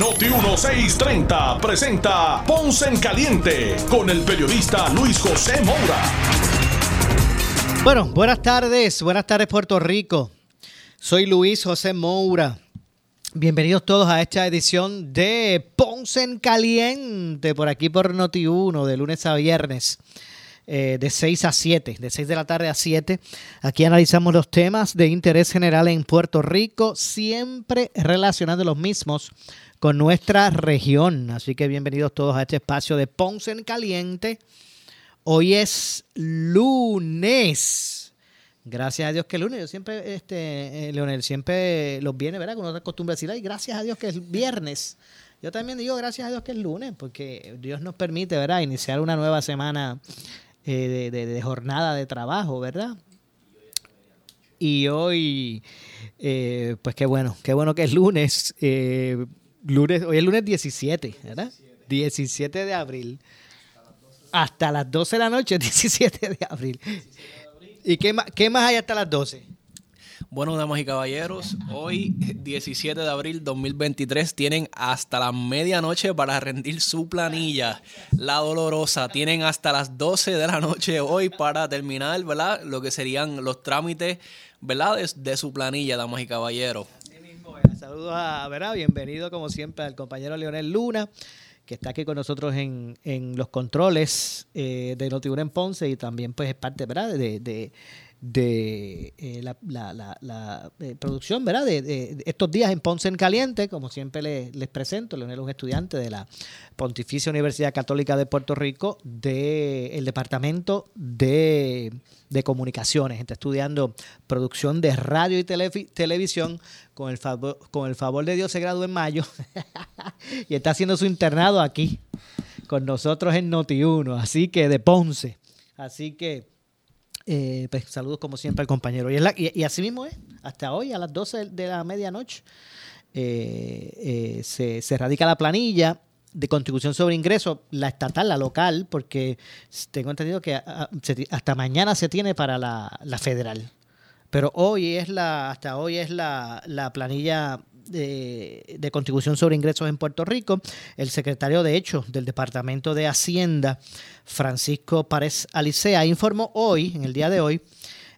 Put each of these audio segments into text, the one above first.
Noti 1630 presenta Ponce en Caliente con el periodista Luis José Moura. Bueno, buenas tardes, buenas tardes Puerto Rico. Soy Luis José Moura. Bienvenidos todos a esta edición de Ponce en Caliente por aquí por Noti 1 de lunes a viernes. Eh, de 6 a 7, de 6 de la tarde a 7. Aquí analizamos los temas de interés general en Puerto Rico, siempre relacionando los mismos con nuestra región. Así que bienvenidos todos a este espacio de Ponce en Caliente. Hoy es lunes. Gracias a Dios que es lunes. Yo siempre, este, eh, Leonel, siempre los viene, ¿verdad? Con otra costumbre decir, ay, gracias a Dios que es viernes. Yo también digo gracias a Dios que es lunes, porque Dios nos permite, ¿verdad? Iniciar una nueva semana eh, de, jornada de trabajo, ¿verdad? Y hoy, eh, pues qué bueno, qué bueno que es lunes. Lunes hoy es lunes 17, ¿verdad? 17 de abril. Hasta las 12 de la noche, 17 de abril. ¿Y qué más, qué más hay hasta las 12? Bueno, damas y caballeros, hoy 17 de abril 2023 tienen hasta la medianoche para rendir su planilla, la dolorosa. Tienen hasta las 12 de la noche hoy para terminar, ¿verdad? Lo que serían los trámites, ¿verdad? De, su planilla, damas y caballeros. Saludos a, ¿verdad? Bienvenido como siempre al compañero Leonel Luna que está aquí con nosotros en, en los controles eh, de Notiuno en Ponce y también pues es parte ¿verdad? de, de eh, la, la, eh, producción, ¿verdad? De, estos días en Ponce en Caliente, como siempre les, presento, Leonel es un estudiante de la Pontificia Universidad Católica de Puerto Rico del Departamento de, Comunicaciones. Está estudiando producción de radio y televisión. Con el, favor, con el favor de Dios se graduó en mayo y está haciendo su internado aquí con nosotros en Noti1, así que de Ponce. Así que eh, pues saludos como siempre al compañero. Y, y, así mismo es, hasta hoy a las 12 de la medianoche eh, eh, se, radica la planilla de contribución sobre ingresos, la estatal, la local, porque tengo entendido que hasta mañana se tiene para la, la, federal. Pero hoy es la, hasta hoy es la, la planilla de, contribución sobre ingresos en Puerto Rico, el secretario de hecho del Departamento de Hacienda, Francisco Párez Alicea, informó hoy, en el día de hoy,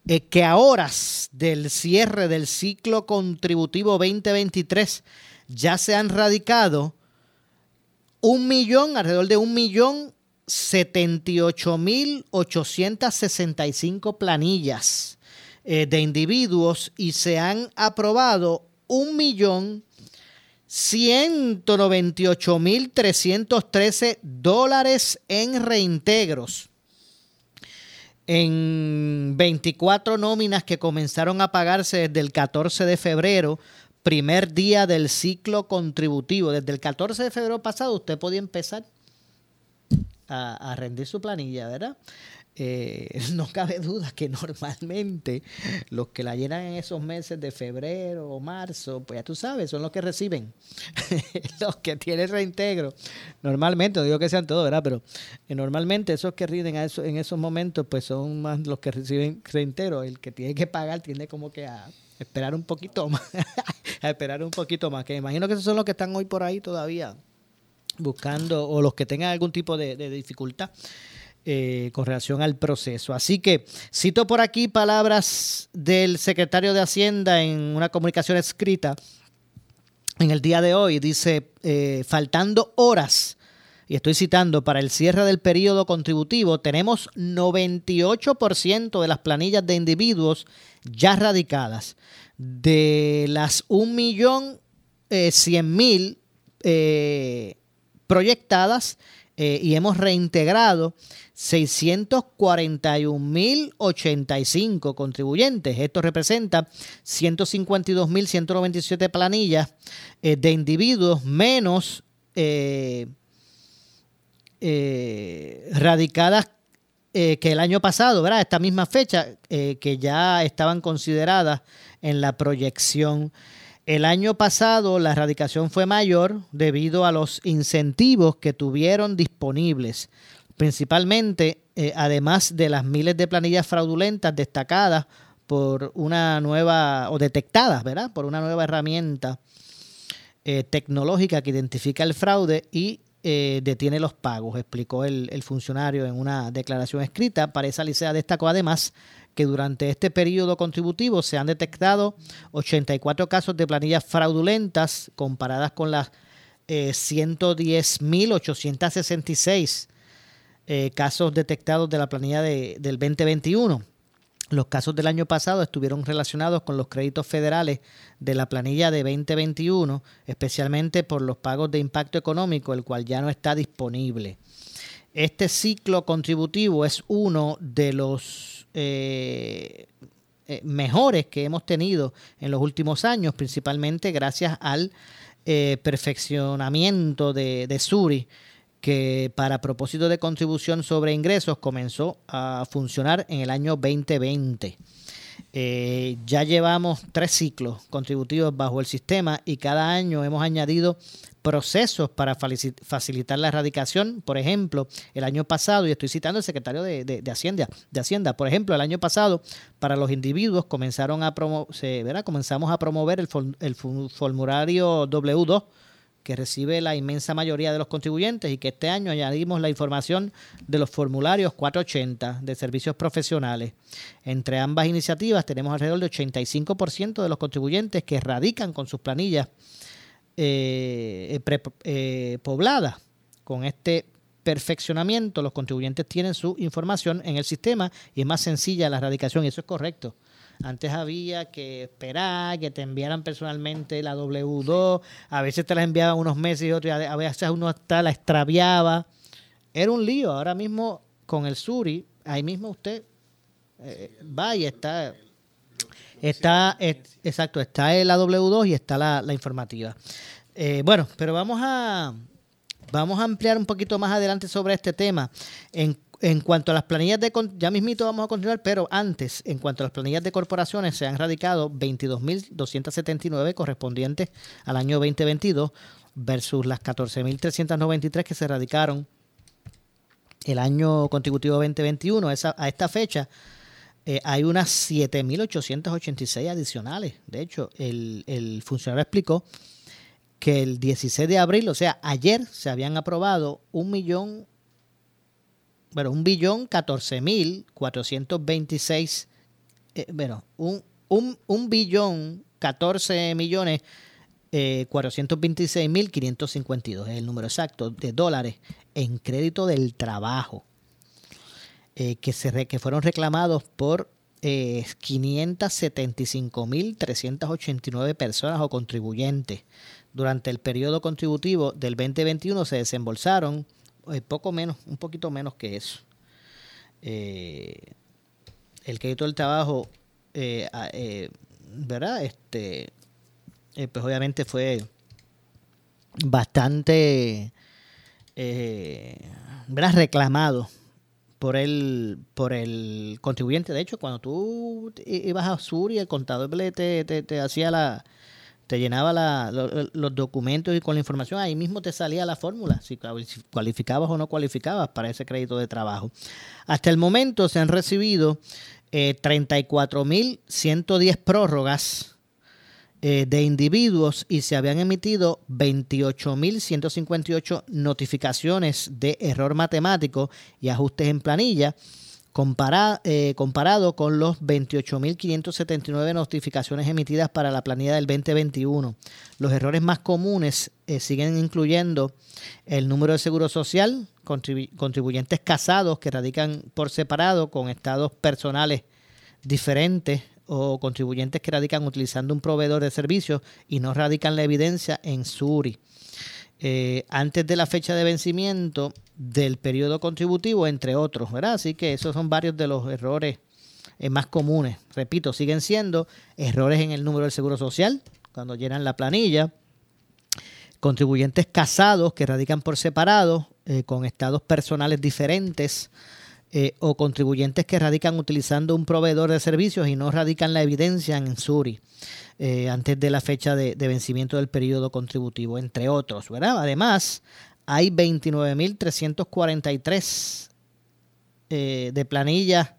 eh, que a horas del cierre del ciclo contributivo 2023 ya se han radicado un millón, alrededor de un millón 78.865 planillas eh, de individuos y se han aprobado un millón trece dólares en reintegros en 24 nóminas que comenzaron a pagarse desde el 14 de febrero, primer día del ciclo contributivo. Desde el 14 de febrero pasado usted podía empezar a, a rendir su planilla, ¿verdad? Eh, no cabe duda que normalmente los que la llenan en esos meses de febrero o marzo, pues ya tú sabes, son los que reciben, los que tienen reintegro. Normalmente, no digo que sean todos, ¿verdad? Pero eh, normalmente esos que rinden a en esos momentos, pues son más los que reciben reintegro. El que tiene que pagar tiene como que a esperar un poquito más, a esperar un poquito más. Que imagino que esos son los que están hoy por ahí todavía buscando, o los que tengan algún tipo de dificultad. Eh, con relación al proceso. Así que cito por aquí palabras del secretario de Hacienda en una comunicación escrita en el día de hoy. Dice, eh, faltando horas, y estoy citando, para el cierre del periodo contributivo, tenemos 98% de las planillas de individuos ya radicadas. De las 1.100.000 eh, proyectadas, y hemos reintegrado 641.085 contribuyentes. Esto representa 152.197 planillas eh, de individuos menos eh, eh, radicadas que el año pasado, ¿verdad? Esta misma fecha, que ya estaban consideradas en la proyección. El año pasado la erradicación fue mayor debido a los incentivos que tuvieron disponibles, principalmente además de las miles de planillas fraudulentas destacadas por una nueva, o detectadas, ¿verdad? Por una nueva herramienta eh, tecnológica que identifica el fraude y eh, detiene los pagos, explicó el, funcionario en una declaración escrita. Para esa licea destacó además que durante este periodo contributivo se han detectado 84 casos de planillas fraudulentas comparadas con las eh, 110.866 eh, casos detectados de la planilla de, del 2021. Los casos del año pasado estuvieron relacionados con los créditos federales de la planilla de 2021, especialmente por los pagos de impacto económico, el cual ya no está disponible. Este ciclo contributivo es uno de los eh, eh, mejores que hemos tenido en los últimos años, principalmente gracias al eh, perfeccionamiento de, de Suri que para propósito de contribución sobre ingresos comenzó a funcionar en el año 2020. Eh, ya llevamos tres ciclos contributivos bajo el sistema y cada año hemos añadido procesos para facilitar la erradicación. Por ejemplo, el año pasado, y estoy citando al secretario de, Hacienda, de Hacienda, por ejemplo, el año pasado, para los individuos comenzaron a comenzamos a promover el, el formulario W2 que recibe la inmensa mayoría de los contribuyentes y que este año añadimos la información de los formularios 480 de servicios profesionales. Entre ambas iniciativas tenemos alrededor de 85% de los contribuyentes que radican con sus planillas eh, eh, pobladas. Con este perfeccionamiento los contribuyentes tienen su información en el sistema y es más sencilla la radicación y eso es correcto. Antes había que esperar que te enviaran personalmente la W2, a veces te la enviaban unos meses y otros, a veces uno hasta la extraviaba. Era un lío. Ahora mismo con el Suri, ahí mismo usted eh, va y está. Está, exacto, está la W2 y está la, informativa. Eh, bueno, pero vamos a, vamos a ampliar un poquito más adelante sobre este tema. En en cuanto a las planillas de, ya mismito vamos a continuar, pero antes, en cuanto a las planillas de corporaciones, se han radicado 22.279 correspondientes al año 2022 versus las 14.393 que se radicaron el año contributivo 2021. Esa, a esta fecha eh, hay unas 7.886 adicionales. De hecho, el, funcionario explicó que el 16 de abril, o sea, ayer se habían aprobado un millón bueno, un billón catorce mil cuatrocientos veintiséis, eh, bueno, un, un, billón catorce millones eh, cuatrocientos veintiséis mil quinientos cincuenta y dos, es el número exacto de dólares en crédito del trabajo eh, que, se que fueron reclamados por eh, 575.389 personas o contribuyentes. Durante el periodo contributivo del 2021 se desembolsaron eh, poco menos, un poquito menos que eso. Eh, el crédito del trabajo, eh, ¿verdad? Este, pues obviamente fue bastante, ¿verdad? Reclamado por el, por el contribuyente. De hecho, cuando tú ibas a Sur y el contador te, te hacía la, te llenaba los documentos y con la información, ahí mismo te salía la fórmula, si cualificabas o no cualificabas para ese crédito de trabajo. Hasta el momento se han recibido eh, 34.110 prórrogas eh, de individuos y se habían emitido 28.158 notificaciones de error matemático y ajustes en planilla eh, comparado con los 28.579 notificaciones emitidas para la planilla del 2021. Los errores más comunes eh, siguen incluyendo el número de seguro social, contribuyentes casados que radican por separado con estados personales diferentes o contribuyentes que radican utilizando un proveedor de servicios y no radican la evidencia en SURI. Eh, antes de la fecha de vencimiento del periodo contributivo, entre otros, ¿verdad? Así que esos son varios de los errores eh, más comunes. Repito, siguen siendo errores en el número del seguro social, cuando llenan la planilla, contribuyentes casados que radican por separado, eh, con estados personales diferentes eh, o contribuyentes que radican utilizando un proveedor de servicios y no radican la evidencia en Suri eh, antes de la fecha de, vencimiento del periodo contributivo, entre otros. Además, hay 29.343 eh, de planillas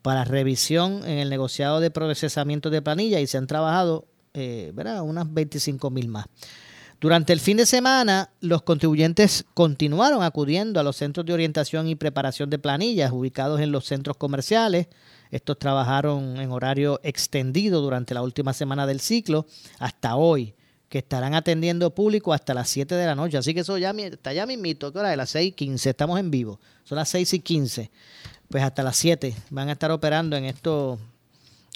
para revisión en el negociado de procesamiento de planilla y se han trabajado eh, ¿verdad? unas 25.000 más. Durante el fin de semana, los contribuyentes continuaron acudiendo a los centros de orientación y preparación de planillas ubicados en los centros comerciales. Estos trabajaron en horario extendido durante la última semana del ciclo hasta hoy, que estarán atendiendo público hasta las 7 de la noche. Así que eso ya está ya mismito, que hora de las 6 y 15, estamos en vivo. Son las 6 y 15. Pues hasta las 7 van a estar operando en estos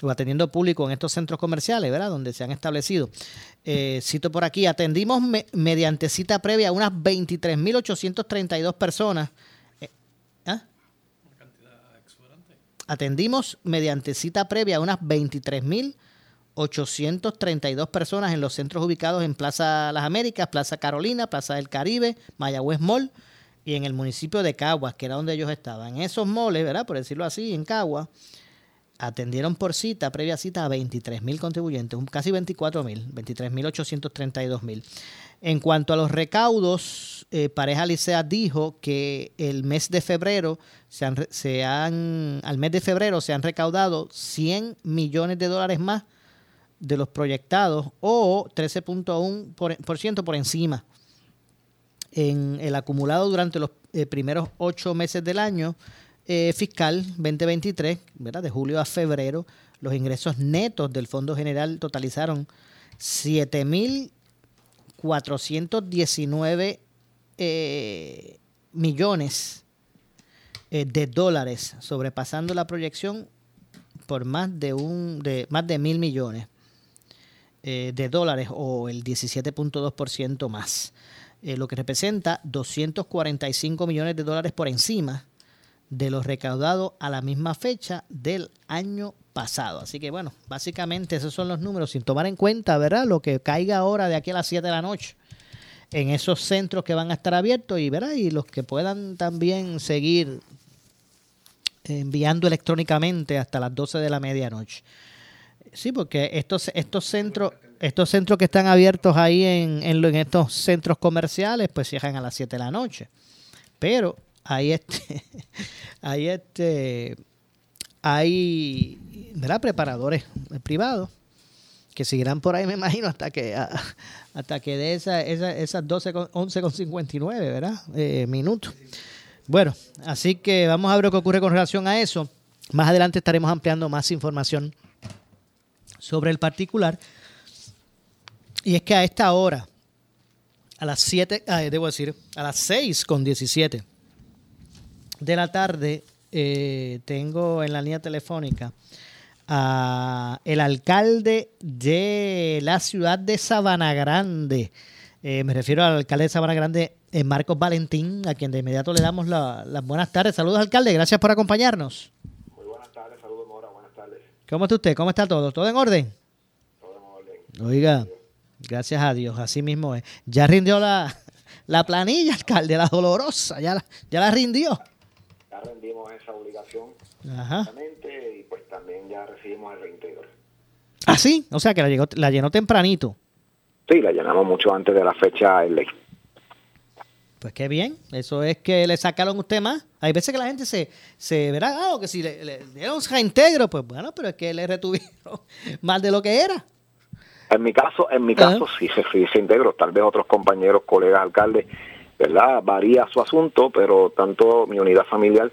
o atendiendo público en estos centros comerciales, ¿verdad? Donde se han establecido. Eh, cito por aquí, atendimos mediante cita previa a unas 23.832 personas. Eh, ¿ah? Atendimos mediante cita previa a unas 23.832 personas en los centros ubicados en Plaza Las Américas, Plaza Carolina, Plaza del Caribe, Mayagüez Mall y en el municipio de Caguas, que era donde ellos estaban. En esos moles, ¿verdad? Por decirlo así, en Caguas atendieron por cita, previa cita, a 23.000 contribuyentes, casi 24.000, 23.832.000. En cuanto a los recaudos, eh, Pareja Licea dijo que el mes de febrero se han, se han, al mes de febrero se han recaudado 100 millones de dólares más de los proyectados o 13.1% por, por encima. En el acumulado durante los eh, primeros ocho meses del año, eh, fiscal 2023, ¿verdad? de julio a febrero, los ingresos netos del Fondo General totalizaron 7.419 eh, millones eh, de dólares, sobrepasando la proyección por más de un de más de mil millones de dólares o el 17.2% más, lo que representa 245 millones de dólares por encima de los recaudados a la misma fecha del año pasado. Así que bueno, básicamente esos son los números, sin tomar en cuenta, ¿verdad? Lo que caiga ahora de aquí a las 7 de la noche en esos centros que van a estar abiertos y, ¿verdad? Y los que puedan también seguir enviando electrónicamente hasta las 12 de la medianoche. Sí, porque estos, estos centros estos centros que están abiertos ahí en, en, en estos centros comerciales, pues cierran a las 7 de la noche. Pero hay este, hay este, hay, ¿verdad? Preparadores privados que seguirán por ahí, me imagino, hasta que hasta que de esa, esa, esas 12 con, 11 con 59, ¿verdad? Eh, minutos. Bueno, así que vamos a ver lo que ocurre con relación a eso. Más adelante estaremos ampliando más información sobre el particular. Y es que a esta hora, a las 7, ah, debo decir, a las 6 con 17, de la tarde eh, tengo en la línea telefónica a el alcalde de la ciudad de Sabana Grande. Eh, me refiero al alcalde de Sabana Grande, eh, Marcos Valentín, a quien de inmediato le damos las buenas tardes. Saludos, alcalde, gracias por acompañarnos. Muy buenas tardes, saludos, Mora, buenas tardes. ¿Cómo está usted? ¿Cómo está todo? ¿Todo en orden? Todo en orden. Oiga, gracias a Dios, así mismo es. Ya rindió la, la planilla, alcalde, la dolorosa, ya ya la rindió rendimos esa obligación y pues también ya recibimos el reintegro. ¿Ah, sí? O sea que la, llegó, la llenó tempranito. Sí, la llenamos mucho antes de la fecha de ley. Pues qué bien, eso es que le sacaron usted más. Hay veces que la gente se, se verá, ah, que si le, le dieron reintegro, pues bueno, pero es que le retuvieron más de lo que era. En mi caso, en mi caso sí, se, sí se integró. Tal vez otros compañeros, colegas, alcaldes ¿verdad? Varía su asunto, pero tanto mi unidad familiar,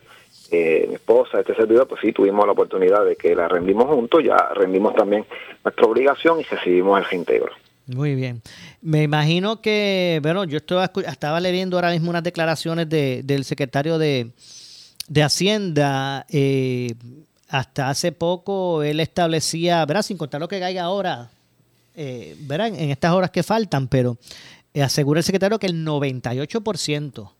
eh, mi esposa, este servidor, pues sí, tuvimos la oportunidad de que la rendimos juntos, ya rendimos también nuestra obligación y recibimos el reintegro. Muy bien. Me imagino que, bueno, yo estaba, estaba leyendo ahora mismo unas declaraciones de, del secretario de, de Hacienda. Eh, hasta hace poco él establecía, ¿verdad? Sin contar lo que caiga ahora, eh, ¿verdad? En estas horas que faltan, pero asegura el secretario que el 98%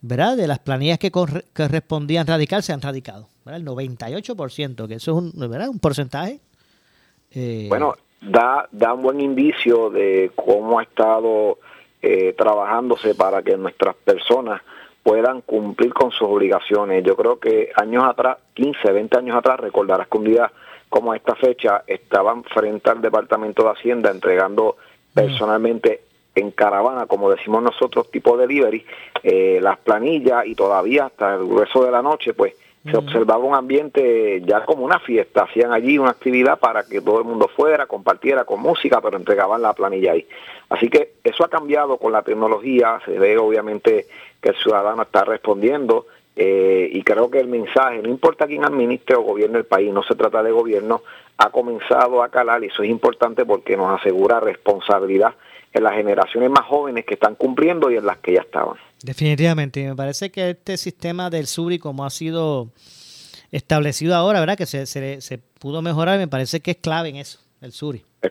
¿verdad? de las planillas que correspondían radical se han radicado. ¿verdad? El 98%, que eso es un, ¿verdad? un porcentaje. Eh, bueno, da, da un buen indicio de cómo ha estado eh, trabajándose para que nuestras personas puedan cumplir con sus obligaciones. Yo creo que años atrás, 15, 20 años atrás, recordarás que un día como a esta fecha estaban frente al Departamento de Hacienda entregando personalmente en caravana, como decimos nosotros, tipo delivery, eh, las planillas y todavía hasta el grueso de la noche, pues se observaba un ambiente ya como una fiesta, hacían allí una actividad para que todo el mundo fuera, compartiera con música, pero entregaban la planilla ahí. Así que eso ha cambiado con la tecnología, se ve obviamente que el ciudadano está respondiendo eh, y creo que el mensaje, no importa quién administre o gobierne el país, no se trata de gobierno, ha comenzado a calar y eso es importante porque nos asegura responsabilidad en las generaciones más jóvenes que están cumpliendo y en las que ya estaban. Definitivamente, me parece que este sistema del SURI, como ha sido establecido ahora, ¿verdad? Que se, se, pudo mejorar, me parece que es clave en eso, el SURI. Es,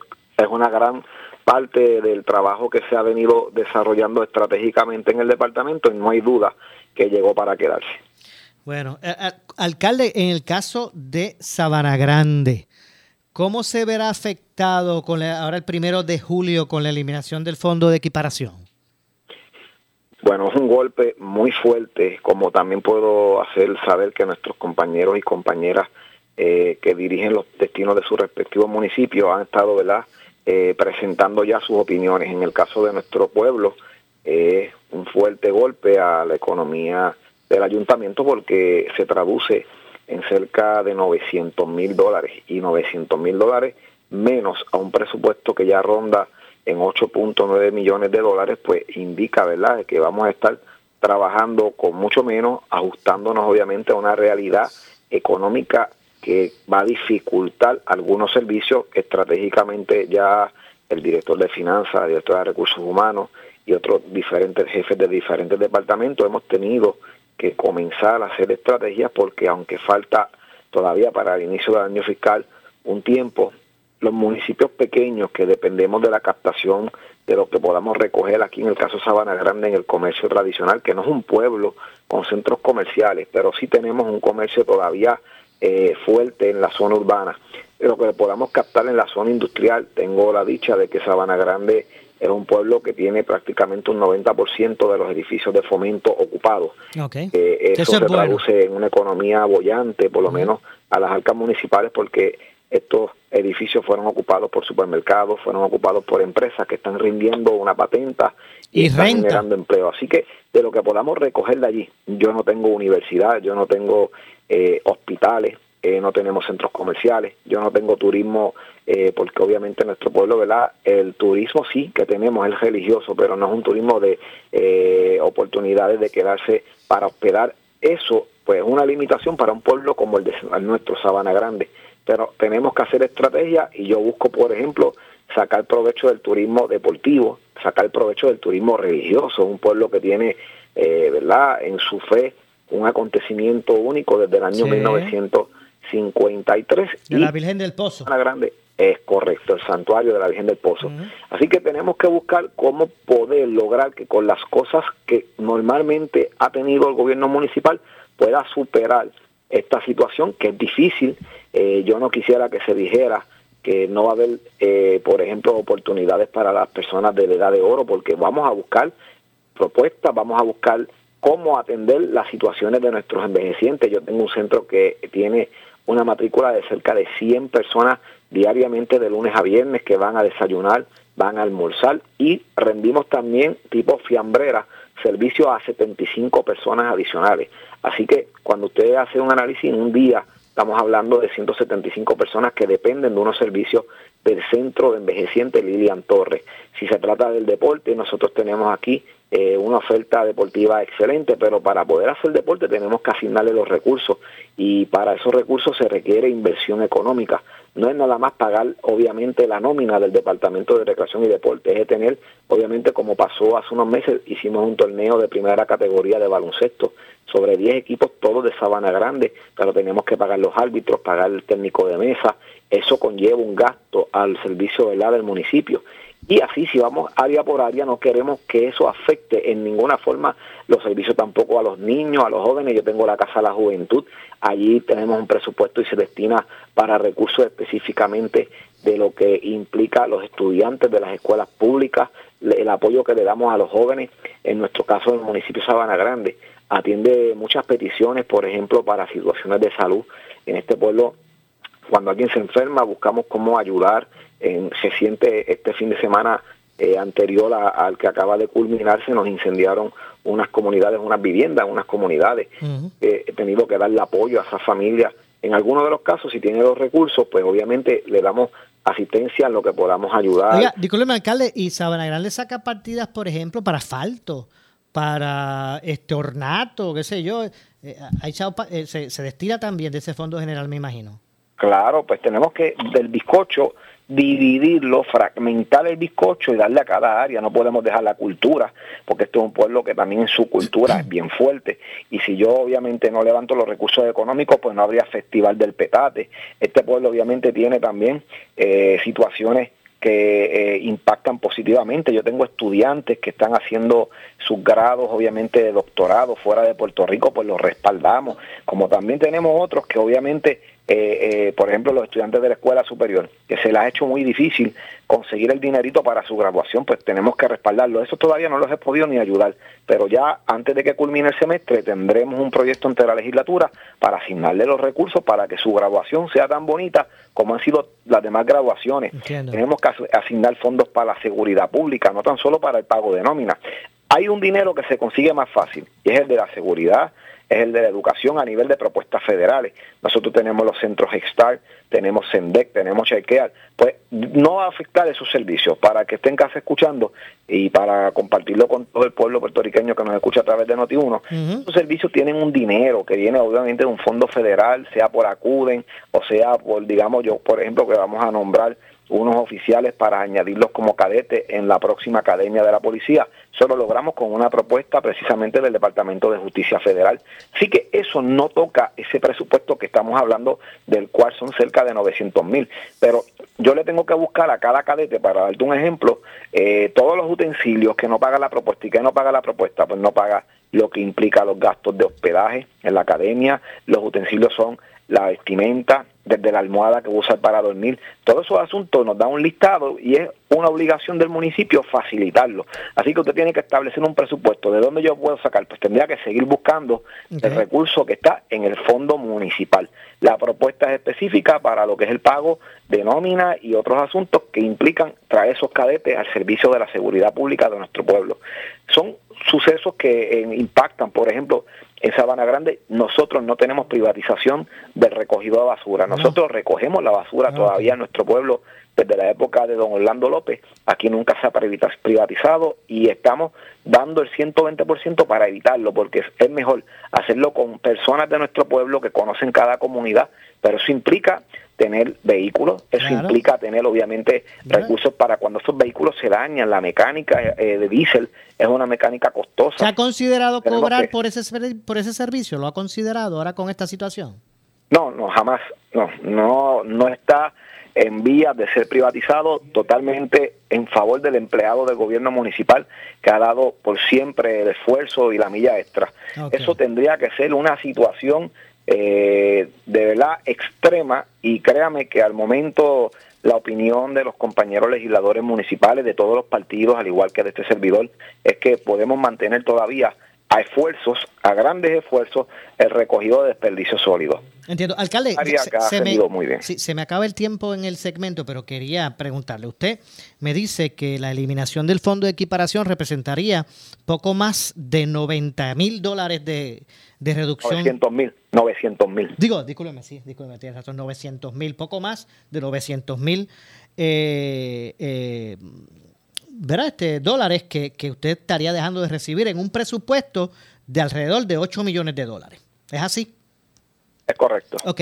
una gran parte del trabajo que se ha venido desarrollando estratégicamente en el departamento y no hay duda que llegó para quedarse. Bueno, eh, eh, alcalde, en el caso de Sabana Grande, ¿Cómo se verá afectado con ahora el primero de julio con la eliminación del fondo de equiparación? Bueno, es un golpe muy fuerte, como también puedo hacer saber que nuestros compañeros y compañeras eh, que dirigen los destinos de sus respectivos municipios han estado ¿verdad? Eh, presentando ya sus opiniones. En el caso de nuestro pueblo, es un fuerte golpe a la economía del ayuntamiento porque se traduce en cerca de 900 mil dólares y 900 mil dólares menos a un presupuesto que ya ronda en 8.9 millones de dólares, pues indica, ¿verdad?, que vamos a estar trabajando con mucho menos, ajustándonos obviamente a una realidad económica que va a dificultar algunos servicios estratégicamente ya el director de finanzas, el director de recursos humanos y otros diferentes jefes de diferentes departamentos hemos tenido que comenzar a hacer estrategias porque aunque falta todavía para el inicio del año fiscal un tiempo, los municipios pequeños que dependemos de la captación de lo que podamos recoger aquí en el caso Sabana Grande en el comercio tradicional, que no es un pueblo con centros comerciales, pero sí tenemos un comercio todavía eh, fuerte en la zona urbana. Lo que podamos captar en la zona industrial, tengo la dicha de que Sabana Grande es un pueblo que tiene prácticamente un 90% de los edificios de fomento ocupados. Eh, eso, se traduce en una economía bollante, por lo menos a las arcas municipales, porque estos edificios fueron ocupados por supermercados, fueron ocupados por empresas que están rindiendo una patenta y, están generando empleo. Así que de lo que podamos recoger de allí, yo no tengo universidad, yo no tengo eh, hospitales, eh, no tenemos centros comerciales, yo no tengo turismo, eh, porque obviamente en nuestro pueblo, ¿verdad? El turismo sí que tenemos, es religioso, pero no es un turismo de eh, oportunidades de quedarse para hospedar. Eso, pues, es una limitación para un pueblo como el de nuestro Sabana Grande. Pero tenemos que hacer estrategia y yo busco, por ejemplo, sacar provecho del turismo deportivo, sacar provecho del turismo religioso, un pueblo que tiene, ¿verdad?, en su fe un acontecimiento único desde el año 1900 53. De la Virgen del Pozo. Una grande, es correcto, el santuario de la Virgen del Pozo. Así que tenemos que buscar cómo poder lograr que con las cosas que normalmente ha tenido el gobierno municipal pueda superar esta situación que es difícil. Eh, yo no quisiera que se dijera que no va a haber, eh, por ejemplo, oportunidades para las personas de la edad de oro, porque vamos a buscar propuestas, vamos a buscar cómo atender las situaciones de nuestros envejecientes. Yo tengo un centro que tiene una matrícula de cerca de 100 personas diariamente de lunes a viernes que van a desayunar, van a almorzar y rendimos también tipo fiambrera servicio a 75 personas adicionales. Así que cuando usted hace un análisis en un día, estamos hablando de 175 personas que dependen de unos servicios del Centro de Envejecientes Lilian Torres. Si se trata del deporte, nosotros tenemos aquí eh, una oferta deportiva excelente, pero para poder hacer deporte tenemos que asignarle los recursos y para esos recursos se requiere inversión económica. No es nada más pagar, obviamente, la nómina del Departamento de Recreación y Deporte, es tener, obviamente, como pasó hace unos meses, hicimos un torneo de primera categoría de baloncesto sobre 10 equipos, todos de Sabana Grande, pero tenemos que pagar los árbitros, pagar el técnico de mesa, eso conlleva un gasto al servicio del municipio y así, si vamos área por área, no queremos que eso afecte en ninguna forma los servicios tampoco a los niños, a los jóvenes. Yo tengo la Casa de la Juventud, allí tenemos un presupuesto y se destina para recursos específicamente de lo que implica los estudiantes de las escuelas públicas, el apoyo que le damos a los jóvenes, en nuestro caso el municipio Sabana Grande. atiende muchas peticiones, por ejemplo, para situaciones de salud. En este pueblo, cuando alguien se enferma, buscamos cómo ayudar. En, se siente este fin de semana eh, anterior al que acaba de culminarse, nos incendiaron unas comunidades, unas viviendas, unas comunidades. Eh, he tenido que darle apoyo a esas familias. En algunos de los casos, si tiene los recursos, pues obviamente le damos asistencia en lo que podamos ayudar. Oiga, discúlpeme, alcalde, ¿y Sabana Grande saca partidas, por ejemplo, para asfalto, para este ornato, qué sé yo? Eh, eh, se, se destila también de ese fondo general, me imagino. Claro, pues tenemos que del bizcocho dividirlo, fragmentar el bizcocho y darle a cada área. No podemos dejar la cultura, porque este es un pueblo que también su cultura es bien fuerte. Y si yo obviamente no levanto los recursos económicos, pues no habría festival del petate. Este pueblo obviamente tiene también eh, situaciones que eh, impactan positivamente. Yo tengo estudiantes que están haciendo sus grados, obviamente, de doctorado fuera de Puerto Rico, pues los respaldamos. Como también tenemos otros que obviamente eh, eh, por ejemplo, los estudiantes de la escuela superior, que se les ha hecho muy difícil conseguir el dinerito para su graduación, pues tenemos que respaldarlo. Eso todavía no los he podido ni ayudar, pero ya antes de que culmine el semestre tendremos un proyecto entre la legislatura para asignarle los recursos para que su graduación sea tan bonita como han sido las demás graduaciones. Tenemos que asignar fondos para la seguridad pública, no tan solo para el pago de nómina. Hay un dinero que se consigue más fácil y es el de la seguridad es el de la educación a nivel de propuestas federales. Nosotros tenemos los centros Hextar, tenemos SENDEC, tenemos Chequear. Pues no va a afectar esos servicios para que estén en casa escuchando y para compartirlo con todo el pueblo puertorriqueño que nos escucha a través de Noti1. Esos servicios tienen un dinero que viene obviamente de un fondo federal, sea por ACUDEN o sea por, digamos, yo, por ejemplo, que vamos a nombrar unos oficiales para añadirlos como cadetes en la próxima academia de la policía. Eso lo logramos con una propuesta precisamente del Departamento de Justicia Federal. Así que eso no toca ese presupuesto que estamos hablando, del cual son cerca de 900 mil. Pero yo le tengo que buscar a cada cadete, para darte un ejemplo, eh, todos los utensilios que no paga la propuesta y que no paga la propuesta, pues no paga lo que implica los gastos de hospedaje en la academia. Los utensilios son la vestimenta, desde la almohada que usar para dormir. Todos esos asuntos nos dan un listado y es una obligación del municipio facilitarlo. Así que usted tiene que establecer un presupuesto. ¿De dónde yo puedo sacar? Pues tendría que seguir buscando el recurso que está en el fondo municipal. La propuesta es específica para lo que es el pago de nómina y otros asuntos que implican traer esos cadetes al servicio de la seguridad pública de nuestro pueblo. Son sucesos que eh, impactan, por ejemplo, en Sabana Grande nosotros no tenemos privatización del recogido de basura. Nosotros recogemos la basura todavía en nuestro pueblo desde la época de don Orlando López. Aquí nunca se ha privatizado y estamos dando el 120% para evitarlo, porque es mejor hacerlo con personas de nuestro pueblo que conocen cada comunidad, pero eso implica tener vehículos, eso implica tener obviamente recursos para cuando esos vehículos se dañan, la mecánica eh, de diésel es una mecánica costosa. ¿Se ha considerado cobrar por ese por ese servicio? ¿Lo ha considerado ahora con esta situación? No, no, jamás, no, no, no está en vías de ser privatizado totalmente en favor del empleado del gobierno municipal que ha dado por siempre el esfuerzo y la milla extra. Eso tendría que ser una situación eh, de verdad extrema y créame que al momento la opinión de los compañeros legisladores municipales de todos los partidos, al igual que de este servidor, es que podemos mantener todavía a esfuerzos, a grandes esfuerzos, el recogido de desperdicios sólidos. Entiendo. Alcalde, se, me, muy bien. se me acaba el tiempo en el segmento, pero quería preguntarle. Usted me dice que la eliminación del fondo de equiparación representaría poco más de 90 mil dólares de, reducción. 900 mil. 900 mil. Digo, discúlpeme, sí, discúlpeme, tiene razón, 900 mil, poco más de 900 mil. Eh, eh, ¿verdad? Este, dólares que, usted estaría dejando de recibir en un presupuesto de alrededor de 8 millones de dólares. ¿Es así? Es correcto. Ok.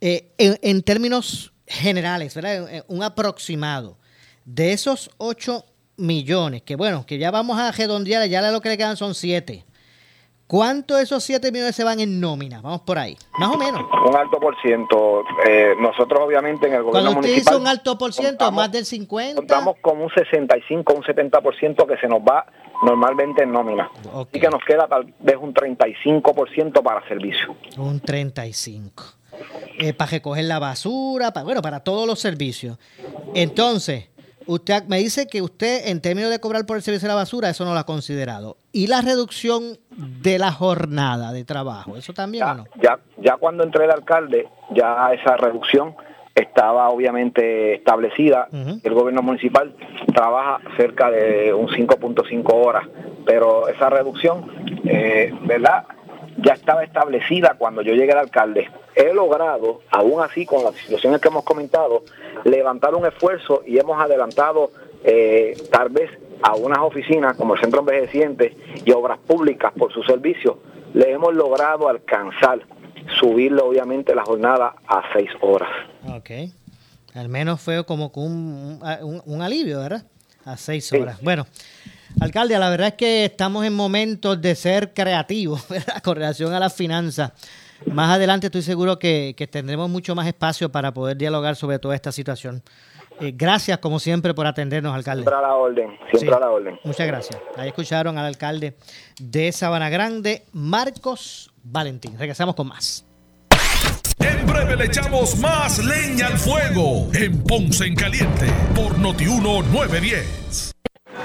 Eh, en, términos generales, ¿verdad? Un aproximado de esos 8 millones, que bueno, que ya vamos a redondear, ya lo que le quedan son 7. ¿Cuánto de esos 7 millones se van en nómina? Vamos por ahí. Más o menos. Un alto por ciento. Eh, nosotros obviamente en el gobierno Cuando usted dice un alto por ciento, más del 50. Contamos con un 65, un 70% que se nos va normalmente en nómina. Y que nos queda tal vez un 35% para servicio. Un 35. Eh, para recoger la basura, para, bueno, para todos los servicios. Entonces, Usted me dice que usted, en términos de cobrar por el servicio de la basura, eso no lo ha considerado. ¿Y la reducción de la jornada de trabajo? ¿Eso también ya, o no? Ya, ya cuando entré el alcalde, ya esa reducción estaba obviamente establecida. El gobierno municipal trabaja cerca de un 5.5 horas, pero esa reducción, eh, ¿verdad? Ya estaba establecida cuando yo llegué al alcalde. He logrado, aún así con las situaciones que hemos comentado, levantar un esfuerzo y hemos adelantado eh, tal vez a unas oficinas como el Centro Envejeciente y Obras Públicas por su servicio, le hemos logrado alcanzar, subirle obviamente la jornada a seis horas. Ok. Al menos fue como un, un, un alivio, ¿verdad? A seis horas. Bueno, alcalde, la verdad es que estamos en momentos de ser creativos, ¿verdad? Con relación a las finanzas. Más adelante estoy seguro que, que, tendremos mucho más espacio para poder dialogar sobre toda esta situación. Eh, gracias, como siempre, por atendernos, alcalde. Siempre a la orden, siempre sí, a la orden. Muchas gracias. Ahí escucharon al alcalde de Sabana Grande, Marcos Valentín. Regresamos con más. En breve le echamos más leña al fuego en Ponce en Caliente por Notiuno 910.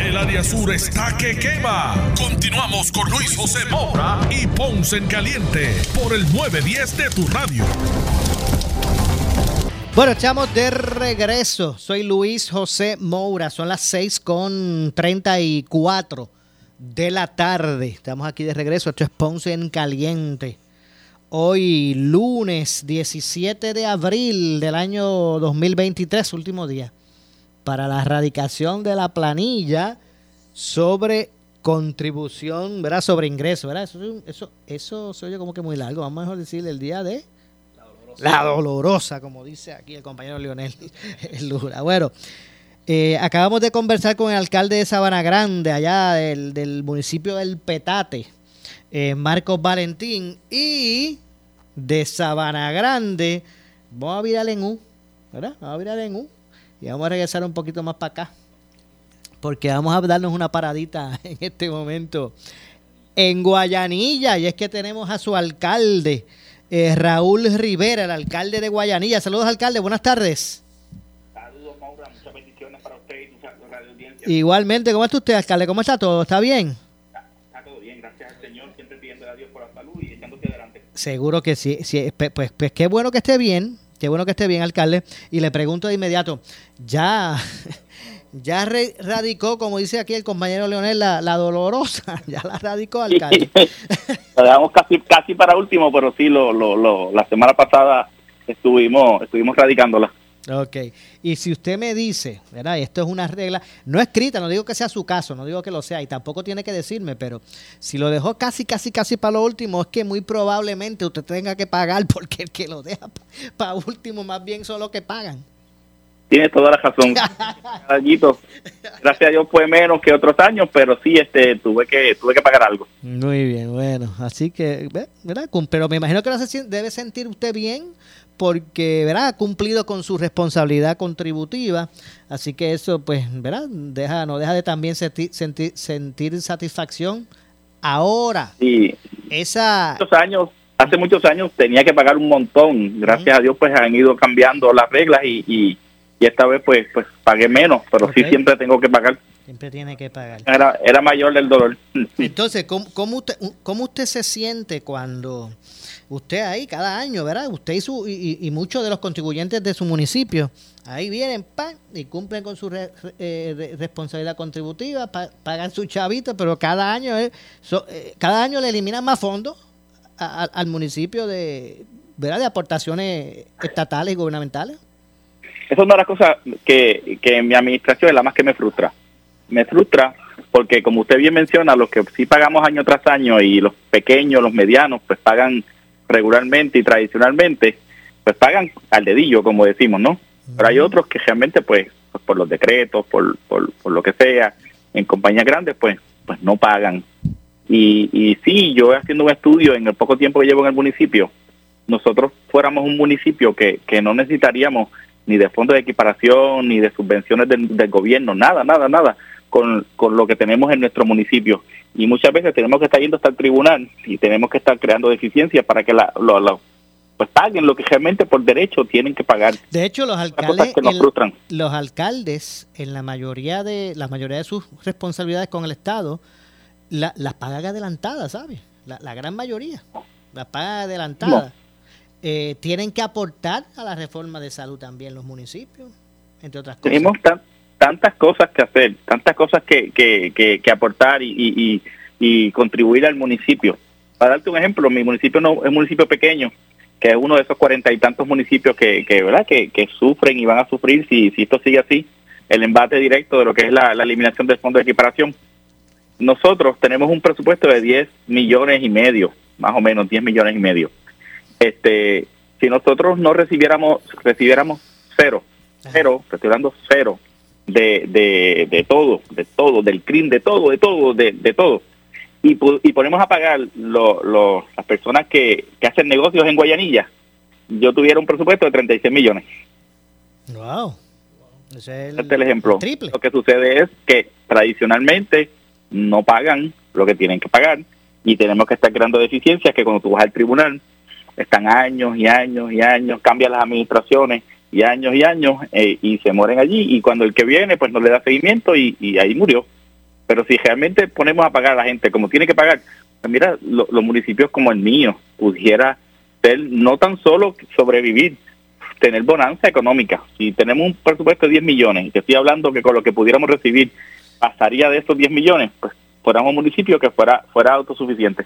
El área sur está que quema. Continuamos con Luis José Moura y Ponce en Caliente por el 910 de tu radio. Bueno, estamos de regreso. Soy Luis José Moura. Son las 6 con 34 de la tarde. Estamos aquí de regreso. Esto es Ponce en Caliente. Hoy, lunes 17 de abril del año 2023, último día para la erradicación de la planilla sobre contribución, ¿verdad? Sobre ingreso, ¿verdad? Eso, eso, eso se oye como que muy largo. Vamos a mejor decir el día de la dolorosa, la dolorosa como dice aquí el compañero Leonel Lura. Bueno, eh, acabamos de conversar con el alcalde de Sabana Grande, allá del, del municipio del Petate, eh, Marcos Valentín, y de Sabana Grande, vamos a virar en U, ¿verdad? Vamos a virar en U y vamos a regresar un poquito más para acá. Porque vamos a darnos una paradita en este momento en Guayanilla. Y es que tenemos a su alcalde, eh, Raúl Rivera, el alcalde de Guayanilla. Saludos, alcalde. Buenas tardes. Saludos, Maura. Muchas bendiciones para usted y tu radio audiencia. Igualmente, ¿cómo está usted, alcalde? ¿Cómo está todo? ¿Está bien? Está, está todo bien, gracias al Señor. Siempre pidiendo a Dios por la salud y echándose adelante. Seguro que sí. sí pues, pues, pues qué bueno que esté bien. Qué bueno que esté bien, alcalde. Y le pregunto de inmediato, ya, ya radicó, como dice aquí el compañero Leonel, la, la dolorosa, ya la radicó, alcalde. lo dejamos casi, casi para último, pero sí, lo, lo, lo, la semana pasada estuvimos, estuvimos radicándola. Ok, y si usted me dice, ¿verdad? Esto es una regla, no escrita, no digo que sea su caso, no digo que lo sea, y tampoco tiene que decirme, pero si lo dejó casi, casi, casi para lo último, es que muy probablemente usted tenga que pagar, porque el que lo deja para último, más bien son los que pagan. Tiene toda la razón. Gracias a Dios fue menos que otros años, pero sí este tuve que tuve que pagar algo. Muy bien, bueno, así que, ¿verdad? Pero me imagino que debe sentir usted bien porque ¿verdad? ha cumplido con su responsabilidad contributiva, así que eso pues ¿verdad? Deja, no deja de también sentir, sentir, sentir satisfacción. Ahora, sí. esa... Muchos años, hace muchos años tenía que pagar un montón, gracias a Dios pues han ido cambiando las reglas y, y, y esta vez pues pues pagué menos, pero sí siempre tengo que pagar. Siempre tiene que pagar. Era, era mayor el dolor. Entonces, ¿cómo, cómo usted, ¿cómo usted se siente cuando usted ahí cada año, ¿verdad? Usted y, su, y, y muchos de los contribuyentes de su municipio, ahí vienen, pan, y cumplen con su re- eh, re- responsabilidad contributiva, pa- pagan su chavito, pero cada año, so- eh, cada año le eliminan más fondos al municipio de, ¿verdad? De aportaciones estatales y gubernamentales. Esa es una de las cosas que, que en mi administración es la más que me frustra. Me frustra porque, como usted bien menciona, los que sí pagamos año tras año y los pequeños, los medianos, pues pagan regularmente y tradicionalmente, pues pagan al dedillo, como decimos, ¿no? Pero hay otros que realmente, pues, pues, por los decretos, por, por, por lo que sea, en compañías grandes, pues, pues no pagan. Y, y sí, yo haciendo un estudio en el poco tiempo que llevo en el municipio, nosotros fuéramos un municipio que, que no necesitaríamos ni de fondos de equiparación, ni de subvenciones del, del gobierno, nada, nada, nada, con, con lo que tenemos en nuestro municipio. Y muchas veces tenemos que estar yendo hasta el tribunal y tenemos que estar creando deficiencias para que la, lo- lo- pues paguen lo que realmente por derecho tienen que pagar. De hecho, los alcaldes, que nos los alcaldes, en la mayoría de la mayoría de sus responsabilidades con el Estado, la- las pagan adelantadas, ¿sabes? La, la gran mayoría, las pagan adelantadas. Eh, tienen que aportar a la reforma de salud también los municipios, entre otras cosas. Tenemos tan- tantas cosas que hacer, tantas cosas que, que, que, que aportar y, y, y- contribuir al municipio. Para darte un ejemplo, mi municipio no es un municipio pequeño, que es uno de esos cuarenta y tantos municipios que, que, ¿verdad? Que, que sufren y van a sufrir si, si esto sigue así, el embate directo de lo que es la, la eliminación del fondo de equiparación. Nosotros tenemos un presupuesto de 10 millones y medio, más o menos 10 millones y medio. Este, si nosotros no recibiéramos recibiéramos cero, cero, te estoy dando cero de, de, de todo, de todo, del crimen, de todo, de todo, de, de todo. Y, y ponemos a pagar lo- lo- las personas que, que hacen negocios en Guayanilla. Yo tuviera un presupuesto de 36 millones. Wow. Ese es el, Este es el ejemplo. triple. Lo que sucede es que tradicionalmente no pagan lo que tienen que pagar y tenemos que estar creando deficiencias que cuando tú vas al tribunal están años y años y años, cambian las administraciones y años y años eh, y se mueren allí y cuando el que viene pues no le da seguimiento y, ahí murió. Pero si realmente ponemos a pagar a la gente como tiene que pagar, pues mira, lo- los municipios como el mío pudiera ser no tan solo sobrevivir, tener bonanza económica. Si tenemos un presupuesto de 10 millones, y te estoy hablando que con lo que pudiéramos recibir pasaría de esos 10 millones, pues fuéramos un municipio que fuera fuera autosuficiente.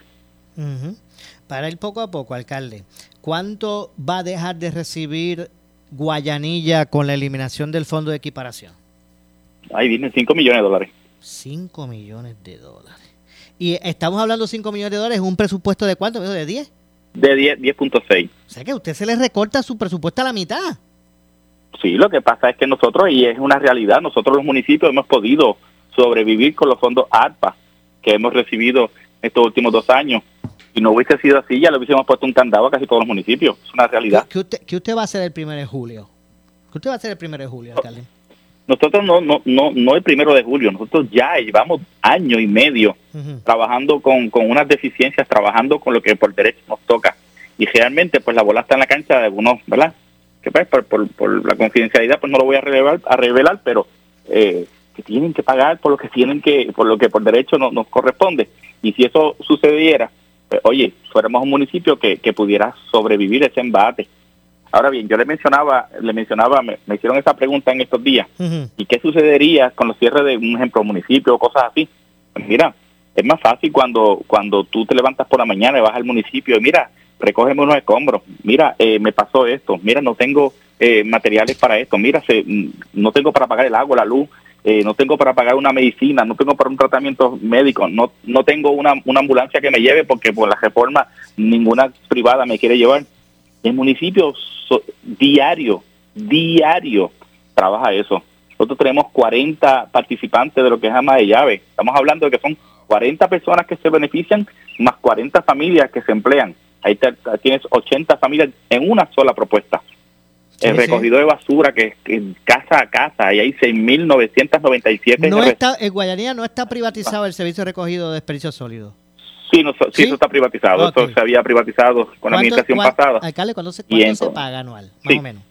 Para ir poco a poco, alcalde, ¿cuánto va a dejar de recibir Guayanilla con la eliminación del fondo de equiparación? Ahí vienen 5 millones de dólares. 5 millones de dólares. Y estamos hablando de 5 millones de dólares, un presupuesto de cuánto? ¿De 10? De 10, 10.6. O sea que a usted se le recorta su presupuesto a la mitad. Sí, lo que pasa es que nosotros, y es una realidad, nosotros los municipios hemos podido sobrevivir con los fondos ARPA que hemos recibido estos últimos dos años. Si no hubiese sido así, ya le hubiésemos puesto un candado a casi todos los municipios. Es una realidad. ¿Qué usted, qué usted va a hacer el primero de julio? ¿Qué usted va a hacer el primero de julio, alcalde? Nosotros no, no, no, no el primero de julio, nosotros ya llevamos año y medio trabajando con, con unas deficiencias, trabajando con lo que por derecho nos toca. Y realmente, pues la bola está en la cancha de algunos, ¿verdad? Que pues, por, por, por la confidencialidad, pues no lo voy a revelar, a revelar pero eh, que tienen que pagar por lo que tienen que, por lo que por derecho no- nos corresponde. Y si eso sucediera, pues, oye, fuéramos un municipio que, que pudiera sobrevivir ese embate. Ahora bien, yo le mencionaba, le mencionaba, me, me hicieron esa pregunta en estos días. ¿Y qué sucedería con los cierres de un ejemplo municipio o cosas así? Pues mira, es más fácil cuando cuando tú te levantas por la mañana y vas al municipio y mira, recógeme unos escombros, mira, eh, me pasó esto, mira, no tengo eh, materiales para esto, mira, se, mm, no tengo para pagar el agua, la luz, eh, no tengo para pagar una medicina, no tengo para un tratamiento médico, no no tengo una, una ambulancia que me lleve porque por la reforma ninguna privada me quiere llevar. El municipio diario, diario trabaja eso. Nosotros tenemos 40 participantes de lo que es ama de llave. Estamos hablando de que son 40 personas que se benefician más 40 familias que se emplean. Ahí te- tienes 80 familias en una sola propuesta. El Sí, sí. recogido de basura que, que casa a casa, ahí hay 6.997. No está, en Guayanilla no está privatizado el servicio de recogido de desperdicios sólidos. Sí, no, sí, eso está privatizado. Ok. Eso se había privatizado con la ¿Cuánto- administración pasada. Alcalde, ¿cuándo se, Y cuánto se paga anual? Más o menos.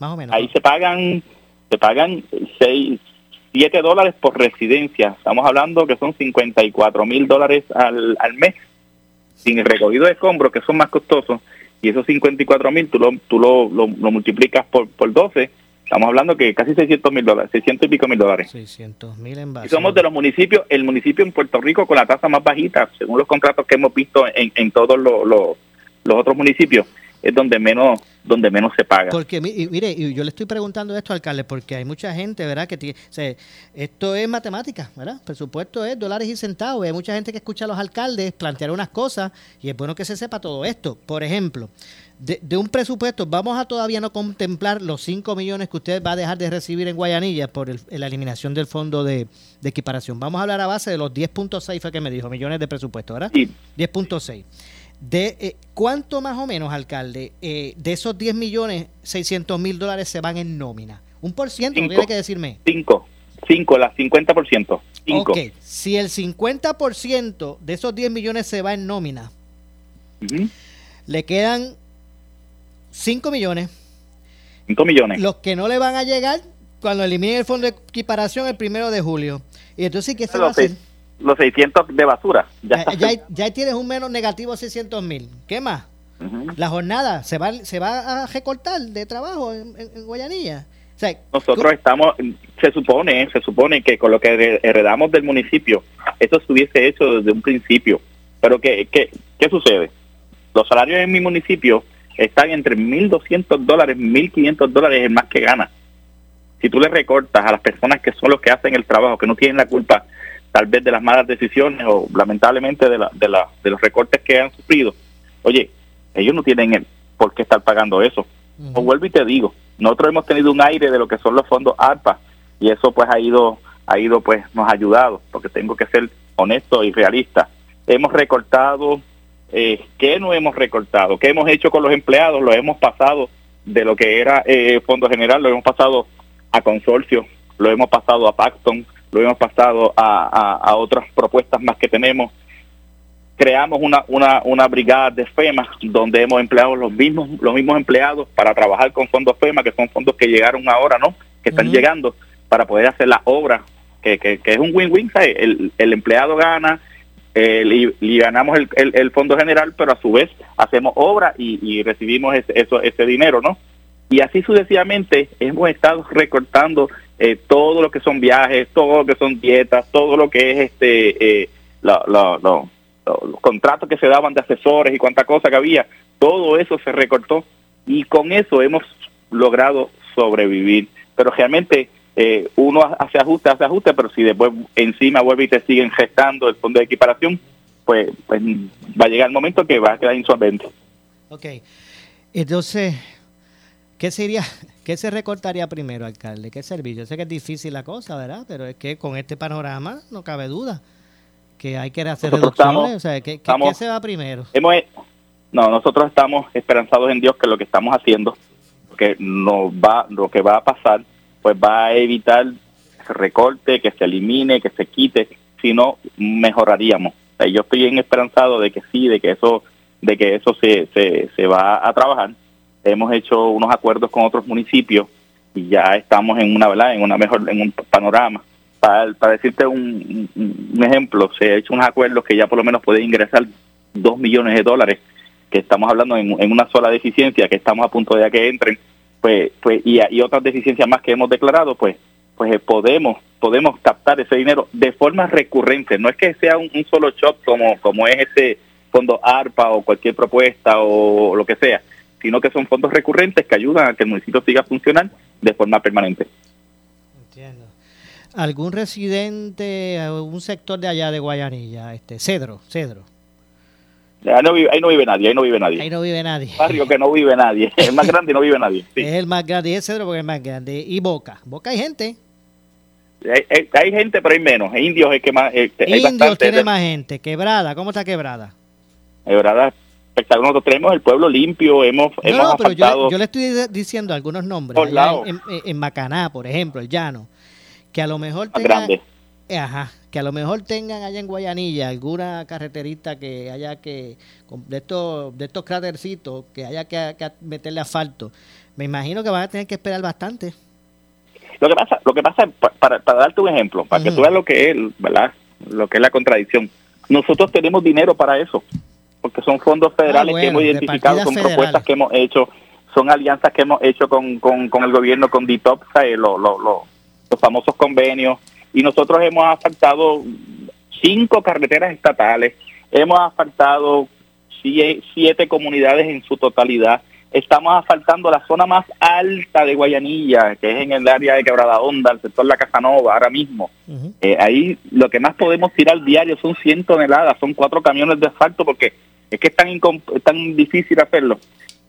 Más o menos. Ahí se pagan se pagan 6, 7 dólares por residencia. Estamos hablando que son 54 mil dólares al, al mes, sin el recogido de escombros, que son más costosos, y esos 54 mil tú, lo, tú lo, lo, lo multiplicas por, por 12, estamos hablando que casi 600 mil dólares, 600 y pico mil dólares. 600 mil en Y somos de los municipios, el municipio en Puerto Rico con la tasa más bajita, según los contratos que hemos visto en, en todos los, los, los otros municipios, es donde menos donde menos se paga. Porque, mire, yo le estoy preguntando esto, alcalde, porque hay mucha gente, ¿verdad? Que tiene, o sea, esto es matemática, ¿verdad? Presupuesto es dólares y centavos. Hay mucha gente que escucha a los alcaldes plantear unas cosas y es bueno que se sepa todo esto. Por ejemplo, de, de un presupuesto, vamos a todavía no contemplar los 5 millones que usted va a dejar de recibir en Guayanilla por el- la eliminación del fondo de, de equiparación. Vamos a hablar a base de los 10.6, fue que me dijo, millones de presupuesto, ¿verdad? 10.6. De, eh, ¿Cuánto más o menos, alcalde, eh, de esos 10 millones 600 mil dólares se van en nómina? Un por ciento, no Cinco. tiene que decirme. 5, 5, la 50%. 5. Ok, si el 50% de esos 10 millones se va en nómina, le quedan 5 millones. 5 millones. Los que no le van a llegar cuando eliminen el fondo de equiparación el primero de julio. Y entonces, ¿qué se va a hacer? Los 600 de basura. Ya, Ya, ya, ya tienes un menos negativo de 600 mil. ¿Qué más? La jornada se va, se va a recortar de trabajo en, en- en Guayanilla. O sea, Nosotros estamos, se supone, se supone que con lo que hered- heredamos del municipio, eso se hubiese hecho desde un principio. Pero ¿qué, qué, qué sucede? Los salarios en mi municipio están entre 1.200 dólares, 1.500 dólares el más que gana. Si tú le recortas a las personas que son los que hacen el trabajo, que no tienen la culpa tal vez de las malas decisiones o lamentablemente de, la, de, la, de los recortes que han sufrido, oye, ellos no tienen el por qué estar pagando eso. O vuelvo y te digo, nosotros hemos tenido un aire de lo que son los fondos ARPA y eso pues ha ido, ha ido pues nos ha ayudado, porque tengo que ser honesto y realista. Hemos recortado, eh, ¿qué no hemos recortado? ¿Qué hemos hecho con los empleados? Lo hemos pasado de lo que era eh, Fondo General, lo hemos pasado a consorcio, lo hemos pasado a Paxton, lo hemos pasado a, a- a otras propuestas más que tenemos. Creamos una, una, una brigada de FEMA donde hemos empleado los mismos, los mismos empleados para trabajar con fondos FEMA, que son fondos que llegaron ahora, ¿no? Que están llegando para poder hacer la obra, que, que, que es un win-win, ¿sabes? El, el empleado gana, eh, y, y ganamos el, el, el fondo general, pero a su vez hacemos obra y, y recibimos ese, eso, ese dinero, ¿no? Y así sucesivamente hemos estado recortando eh, todo lo que son viajes, todo lo que son dietas, todo lo que es este eh, la- la- la- lo- los contratos que se daban de asesores y cuánta cosa que había, todo eso se recortó y con eso hemos logrado sobrevivir. Pero realmente eh, uno hace ajuste, hace ajuste, pero si después encima vuelve y te siguen gestando el fondo de equiparación, pues, pues va a llegar el momento que va a quedar insolvente. ok. Entonces, ¿qué sería, qué se recortaría primero, alcalde? ¿Qué servicio? Yo sé que es difícil la cosa, ¿verdad? Pero es que con este panorama no cabe duda que hay que hacer Nosotros reducciones. estamos- o sea, ¿qué, estamos- qué se va primero? Hemos, no, nosotros estamos esperanzados en Dios que lo que estamos haciendo, que nos va, lo que va a pasar, pues va a evitar que se recorte, que se elimine, que se quite, si no mejoraríamos. O sea, yo estoy en esperanzado de que sí, de que eso, de que eso se, se, se va a trabajar. Hemos hecho unos acuerdos con otros municipios y ya estamos en una verdad, en una mejor, en un panorama. Para, para decirte un, un- ejemplo, se ha hecho unos acuerdos que ya por lo menos puede ingresar dos millones de dólares, que estamos hablando en, en una sola deficiencia, que estamos a punto de que entren, pues, pues y, otras deficiencias más que hemos declarado, pues, pues eh, podemos podemos captar ese dinero de forma recurrente. No es que sea un, un solo shot como como es ese fondo ARPA o cualquier propuesta o lo que sea, sino que son fondos recurrentes que ayudan a que el municipio siga funcionando de forma permanente. ¿Algún residente, algún sector de allá de Guayanilla? Este, Cedro, Cedro. Ahí no, vive, ahí no vive nadie, ahí no vive nadie. Ahí no vive nadie. Barrio que no vive nadie. El más grande no vive nadie. Sí. Es el más grande, y es Cedro porque es el más grande. Y Boca. Boca hay gente. Hay, hay- hay gente, pero hay menos. Indios es que más. hay Indios bastante. tiene más gente. Quebrada, ¿cómo está quebrada? de verdad, espectacular. Nosotros tenemos el pueblo limpio, hemos, No, hemos no, pero yo, yo le estoy diciendo algunos nombres. En, en- en Macaná, por ejemplo, el llano. Que a lo mejor tengan, eh, ajá, que a lo mejor tengan allá en Guayanilla alguna carreterita que haya que, de estos, de estos crátercitos, que haya que, que meterle asfalto. Me imagino que van a tener que esperar bastante. Lo que pasa, lo que pasa para, para darte un ejemplo, para que tú veas lo que es, ¿verdad? Lo que es la contradicción. Nosotros tenemos dinero para eso, porque son fondos federales Ah, que hemos identificado, son propuestas federales. que hemos hecho, son alianzas que hemos hecho con, con, con el gobierno, con DITOP. Lo- lo- lo- los famosos convenios, y nosotros hemos asfaltado cinco carreteras estatales, hemos asfaltado sie- siete comunidades en su totalidad, estamos asfaltando la zona más alta de Guayanilla, que es en el área de Quebrada Honda, el sector La Casanova, ahora mismo. Eh, ahí lo que más podemos tirar diario son 100 toneladas, son cuatro camiones de asfalto, porque es que es tan, tan difícil hacerlo.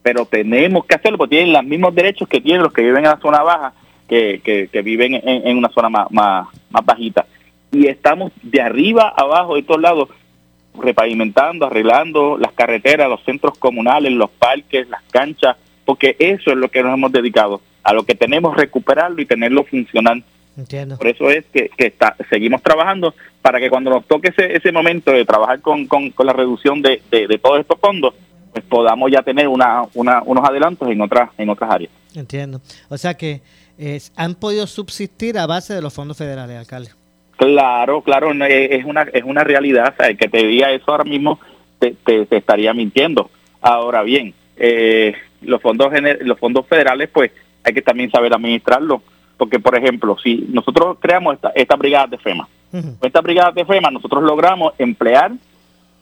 Pero tenemos que hacerlo, porque tienen los mismos derechos que tienen los que viven en la zona baja, que, que, que viven en, una zona más, más, más bajita. Y estamos de arriba abajo, de todos lados, repavimentando, arreglando las carreteras, los centros comunales, los parques, las canchas, porque eso es lo que nos hemos dedicado, a lo que tenemos recuperarlo y tenerlo funcional. Entiendo. Por eso es que, que está, seguimos trabajando para que cuando nos toque ese, ese momento de trabajar con, con, con la reducción de, de, de todos estos fondos, pues podamos ya tener una, una, unos adelantos en otras, en otras áreas. Entiendo. O sea que eh, han podido subsistir a base de los fondos federales, alcalde. Claro, claro, es una, es una realidad. o sea, el que te diga eso ahora mismo te, te, te estaría mintiendo. Ahora bien, eh, los fondos gener- los fondos federales, pues hay que también saber administrarlo. Porque, por ejemplo, si nosotros creamos esta, esta brigada de FEMA, con esta brigada de FEMA nosotros logramos emplear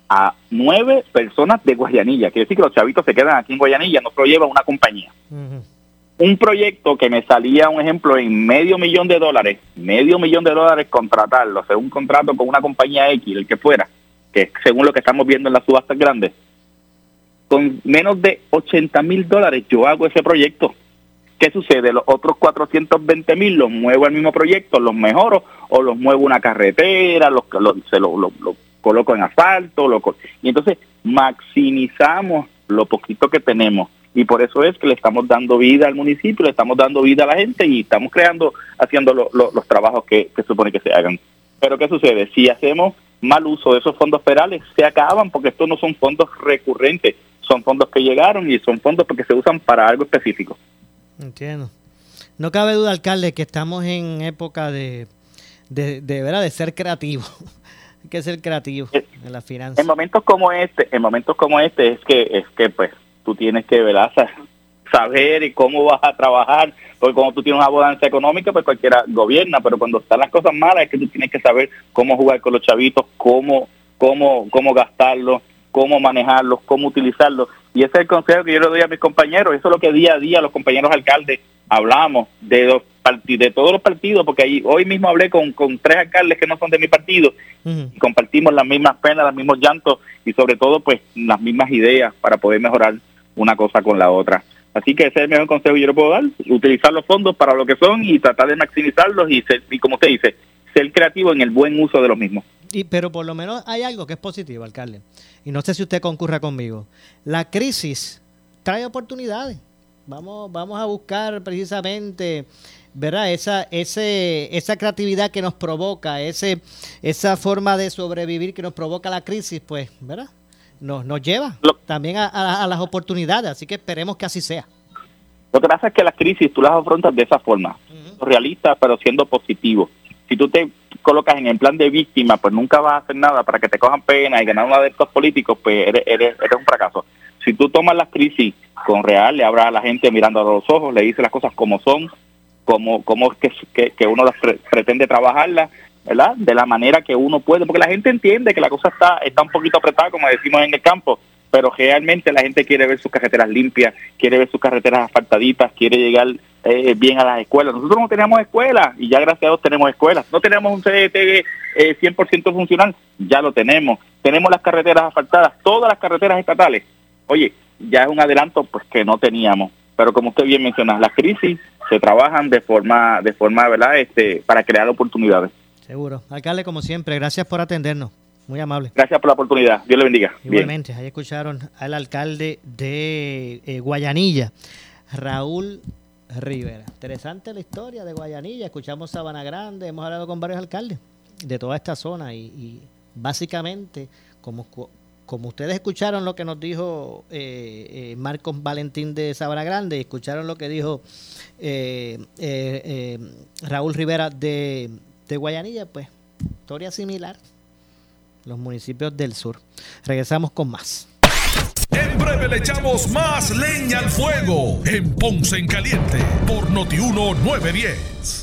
a nueve personas de Guayanilla. Quiere decir que los chavitos se quedan aquí en Guayanilla, no se lo lleva una compañía un proyecto que me salía, un ejemplo, en medio millón de dólares, medio millón de dólares contratarlo, hacer un contrato con una compañía X, el que fuera, que según lo que estamos viendo en las subastas grandes, con menos de 80 mil dólares yo hago ese proyecto. ¿Qué sucede? Los otros 420 mil los muevo al mismo proyecto, los mejoro o los muevo una carretera, los, los- se lo, lo- lo coloco en asfalto, lo, y entonces maximizamos lo poquito que tenemos y por eso es que le estamos dando vida al municipio, le estamos dando vida a la gente y estamos creando, haciendo lo- lo- los trabajos que, que supone que se hagan. Pero ¿qué sucede? Si hacemos mal uso de esos fondos federales, se acaban porque estos no son fondos recurrentes, son fondos que llegaron y son fondos porque se usan para algo específico. Entiendo. No cabe duda, alcalde, que estamos en época de, de, de, ¿verdad? de ser creativo. Hay que ser creativo en las finanzas. En momentos como este, en momentos como este es que es que pues tú tienes que ¿verdad? Sa- saber y cómo vas a trabajar, porque cuando tú tienes una bonanza económica, pues cualquiera gobierna, pero cuando están las cosas malas es que tú tienes que saber cómo jugar con los chavitos, cómo cómo cómo gastarlos, cómo manejarlos, cómo utilizarlos. Y ese es el consejo que yo le doy a mis compañeros, eso es lo que día a día los compañeros alcaldes hablamos de los de todos los partidos, porque ahí, hoy mismo hablé con, con tres alcaldes que no son de mi partido, y compartimos las mismas penas, los mismos llantos y sobre todo pues las mismas ideas para poder mejorar una cosa con la otra. Así que ese es el mejor consejo que yo le puedo dar, utilizar los fondos para lo que son y tratar de maximizarlos y, ser, y como usted dice, ser creativo en el buen uso de los mismos. Y, pero por lo menos hay algo que es positivo, alcalde. Y no sé si usted concurra conmigo. La crisis trae oportunidades. Vamos, vamos a buscar precisamente, ¿verdad? Esa, ese, esa creatividad que nos provoca, ese, esa forma de sobrevivir que nos provoca la crisis, pues, ¿verdad? Nos, nos lleva también a, a- a las oportunidades. Así que esperemos que así sea. Lo que pasa es que las crisis tú las afrontas de esa forma, realista, pero siendo positivo. Si tú te colocas en el plan de víctima, pues nunca vas a hacer nada para que te cojan pena y ganar unos adeptos políticos, pues eres, eres, eres un fracaso. Si tú tomas las crisis con real, le hablas a la gente mirando a los ojos, le dices las cosas como son, como, como es que, que, uno las pre- pretende trabajarlas, ¿verdad? De la manera que uno puede, porque la gente entiende que la cosa está, está un poquito apretada, como decimos en el campo, pero realmente la gente quiere ver sus carreteras limpias, quiere ver sus carreteras asfaltaditas, quiere llegar eh, bien a las escuelas. Nosotros no teníamos escuelas y ya gracias a Dios tenemos escuelas. No tenemos un CDT eh, 100% funcional, ya lo tenemos. Tenemos las carreteras asfaltadas, todas las carreteras estatales. Oye, ya es un adelanto pues que no teníamos. Pero como usted bien menciona, las crisis se trabajan de forma, de forma, ¿verdad? Este, para crear oportunidades. Seguro. Alcalde, como siempre, gracias por atendernos. Muy amable. Gracias por la oportunidad. Dios le bendiga. Bien. Igualmente, ahí escucharon al alcalde de eh, Guayanilla, Raúl Rivera. Interesante la historia de Guayanilla. Escuchamos Sabana Grande, hemos hablado con varios alcaldes de toda esta zona y, y básicamente como, como ustedes escucharon lo que nos dijo eh, eh, Marcos Valentín de Sabana Grande, escucharon lo que dijo eh, Raúl Rivera de, de Guayanilla, pues historia similar. Los municipios del sur. Regresamos con más. En breve le echamos más leña al fuego en Ponce en Caliente por Notiuno 910.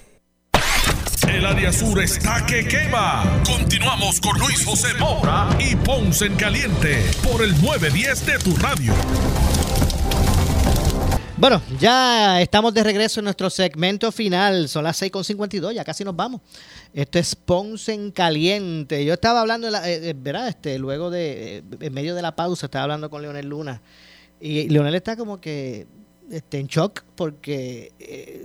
El área sur está que quema. Continuamos con Luis José Moura y Ponce en Caliente por el 910 de tu radio. Bueno, ya estamos de regreso en nuestro segmento final. Son las 6.52, ya casi nos vamos. Esto es Ponce en Caliente. Yo estaba hablando, de la- eh, eh, ¿verdad? Este, luego de, eh, en medio de la pausa, estaba hablando con Leonel Luna. Y Leonel está como que este, en shock porque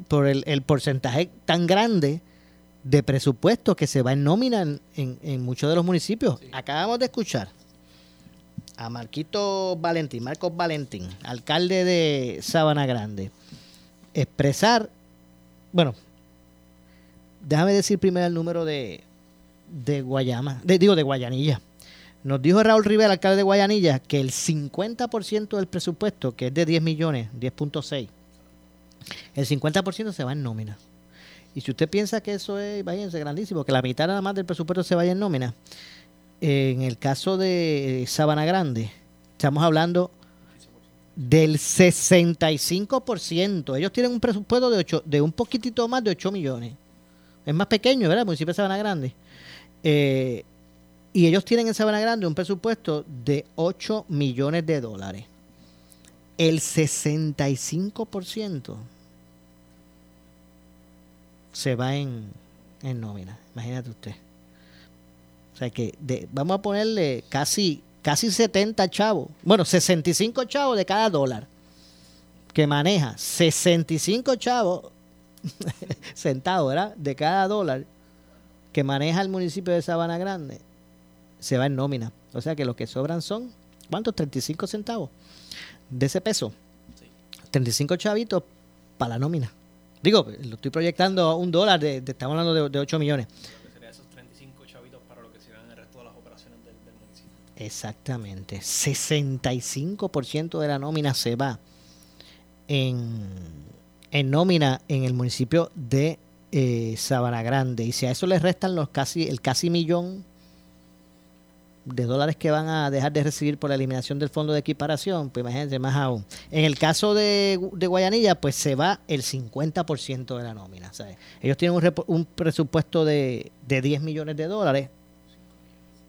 por el porcentaje tan grande de presupuesto que se va en nómina en, en- en muchos de los municipios. Acabamos de escuchar a Marquito Valentín, Marcos Valentín, alcalde de Sabana Grande, expresar, bueno, déjame decir primero el número de, de Guayama, de- digo de Guayanilla. Nos dijo Raúl Rivera, alcalde de Guayanilla, que el 50% del presupuesto, que es de 10 millones, 10.6, el 50% se va en nómina. Y si usted piensa que eso es, váyanse, grandísimo, que la mitad nada más del presupuesto se vaya en nómina, en el caso de Sabana Grande, estamos hablando del 65%. Ellos tienen un presupuesto de, ocho, de un poquitito más de 8 millones. Es más pequeño, ¿verdad? El municipio de Sabana Grande. Eh, y ellos tienen en Sabana Grande un presupuesto de 8 millones de dólares. El 65% se va en, en nómina. Imagínate usted. O sea que de- vamos a ponerle casi, casi 70 chavos. Bueno, 65 chavos de cada dólar que maneja. 65 chavos centavos, ¿verdad? De cada dólar que maneja el municipio de Sabana Grande se va en nómina. O sea que lo que sobran son, ¿cuántos? 35 centavos de ese peso. 35 chavitos para la nómina. Digo, lo estoy proyectando a un dólar, de, de- estamos hablando de, de 8 millones. Sería esos 35 chavitos para lo que se ganan el resto de las operaciones del, del municipio. Exactamente. 65% de la nómina se va en, en nómina en el municipio de eh, Sabana Grande. Y si a eso le restan los casi, el casi millón de dólares que van a dejar de recibir por la eliminación del fondo de equiparación, pues imagínense más aún. En el caso de, de Guayanilla, pues se va el 50% de la nómina. ¿sabes? Ellos tienen un, un presupuesto de, de 10 millones de dólares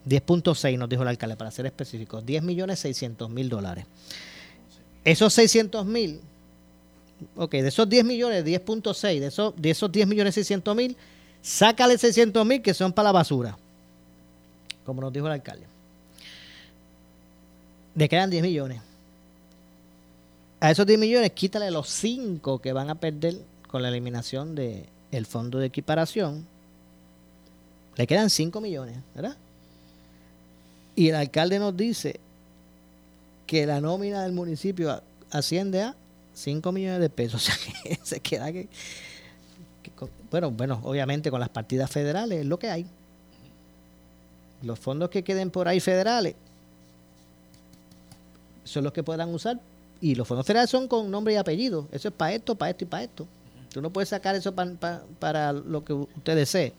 10.6 nos dijo el alcalde, para ser específicos. 10 millones 600 mil dólares. Esos 600 mil, ok, de esos 10 millones, 10.6, de esos, de esos 10 millones 600 mil, sácale 600 mil que son para la basura, como nos dijo el alcalde. Le quedan 10 millones. A esos 10 millones, quítale los 5 que van a perder con la eliminación del el fondo de equiparación. Le quedan 5 millones, ¿verdad? Y el alcalde nos dice que la nómina del municipio asciende a 5 millones de pesos. O sea, que se queda que, que bueno, bueno, obviamente con las partidas federales es lo que hay. Los fondos que queden por ahí federales son los que podrán usar. Y los fondos federales son con nombre y apellido. Eso es para esto, para esto y para esto. Tú no puedes sacar eso pa- pa- para lo que usted desee.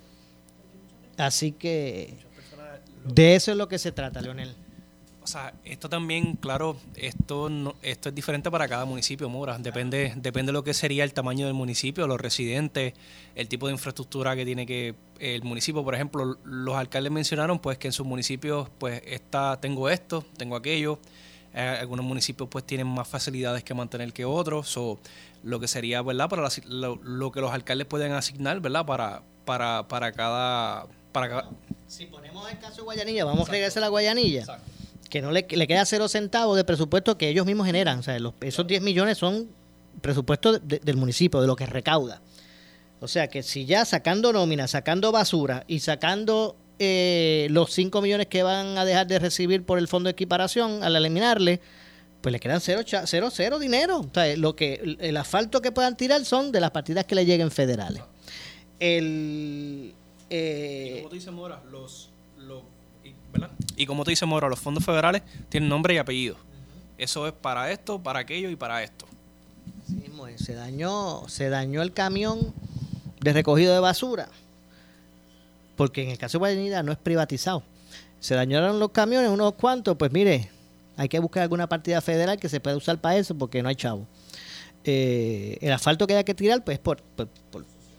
Así que de eso es lo que se trata, Leonel. O sea, esto también, claro, esto no- esto es diferente para cada municipio, Mora. Depende, depende de lo que sería el tamaño del municipio, los residentes, el tipo de infraestructura que tiene que el municipio. Por ejemplo, los alcaldes mencionaron pues que en sus municipios pues está, tengo esto, tengo aquello. Eh, algunos municipios pues tienen más facilidades que mantener que otros. O lo que sería, ¿verdad? Para las- lo, lo que los alcaldes pueden asignar, ¿verdad? Para, para, para cada... Para cada Si ponemos el caso de Guayanilla, vamos a regresar a Guayanilla. Que no le, le queda cero centavos de presupuesto que ellos mismos generan. O sea, los, esos 10 millones son presupuesto de- del municipio, de lo que recauda. O sea que si ya sacando nómina, sacando basura y sacando eh, los 5 millones que van a dejar de recibir por el fondo de equiparación, al eliminarle, pues le quedan cero, cero, cero dinero. O sea, lo que, el asfalto que puedan tirar son de las partidas que le lleguen federales. El, eh, como tú dices, Mora, los, los- y- Y como tú dices, Mora, los fondos federales tienen nombre y apellido. Eso es para esto, para aquello y para esto. Mismo es. se dañó, se dañó el camión de recogido de basura, porque en el caso de Guayanilla no es privatizado. Se dañaron los camiones, unos cuantos, pues mire, hay que buscar alguna partida federal que se pueda usar para eso, porque no hay chavo. Eh, el asfalto que hay que tirar, pues por, por-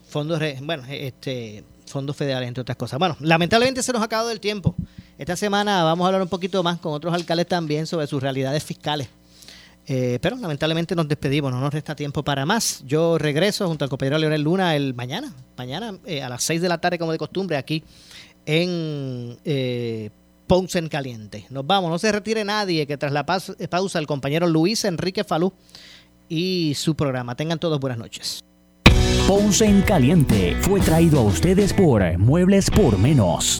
fondos, bueno, este, fondos federales, entre otras cosas. Bueno, lamentablemente se nos ha acabado el tiempo. Esta semana vamos a hablar un poquito más con otros alcaldes también sobre sus realidades fiscales. Eh, pero lamentablemente nos despedimos, no nos resta tiempo para más. Yo regreso junto al compañero Leonel Luna el mañana, mañana eh, a las 6 de la tarde como de costumbre aquí en eh, Ponce en Caliente. Nos vamos, no se retire nadie, que tras la pausa el compañero Luis Enrique Falú y su programa. Tengan todos buenas noches. Ponce en Caliente fue traído a ustedes por Muebles por Menos.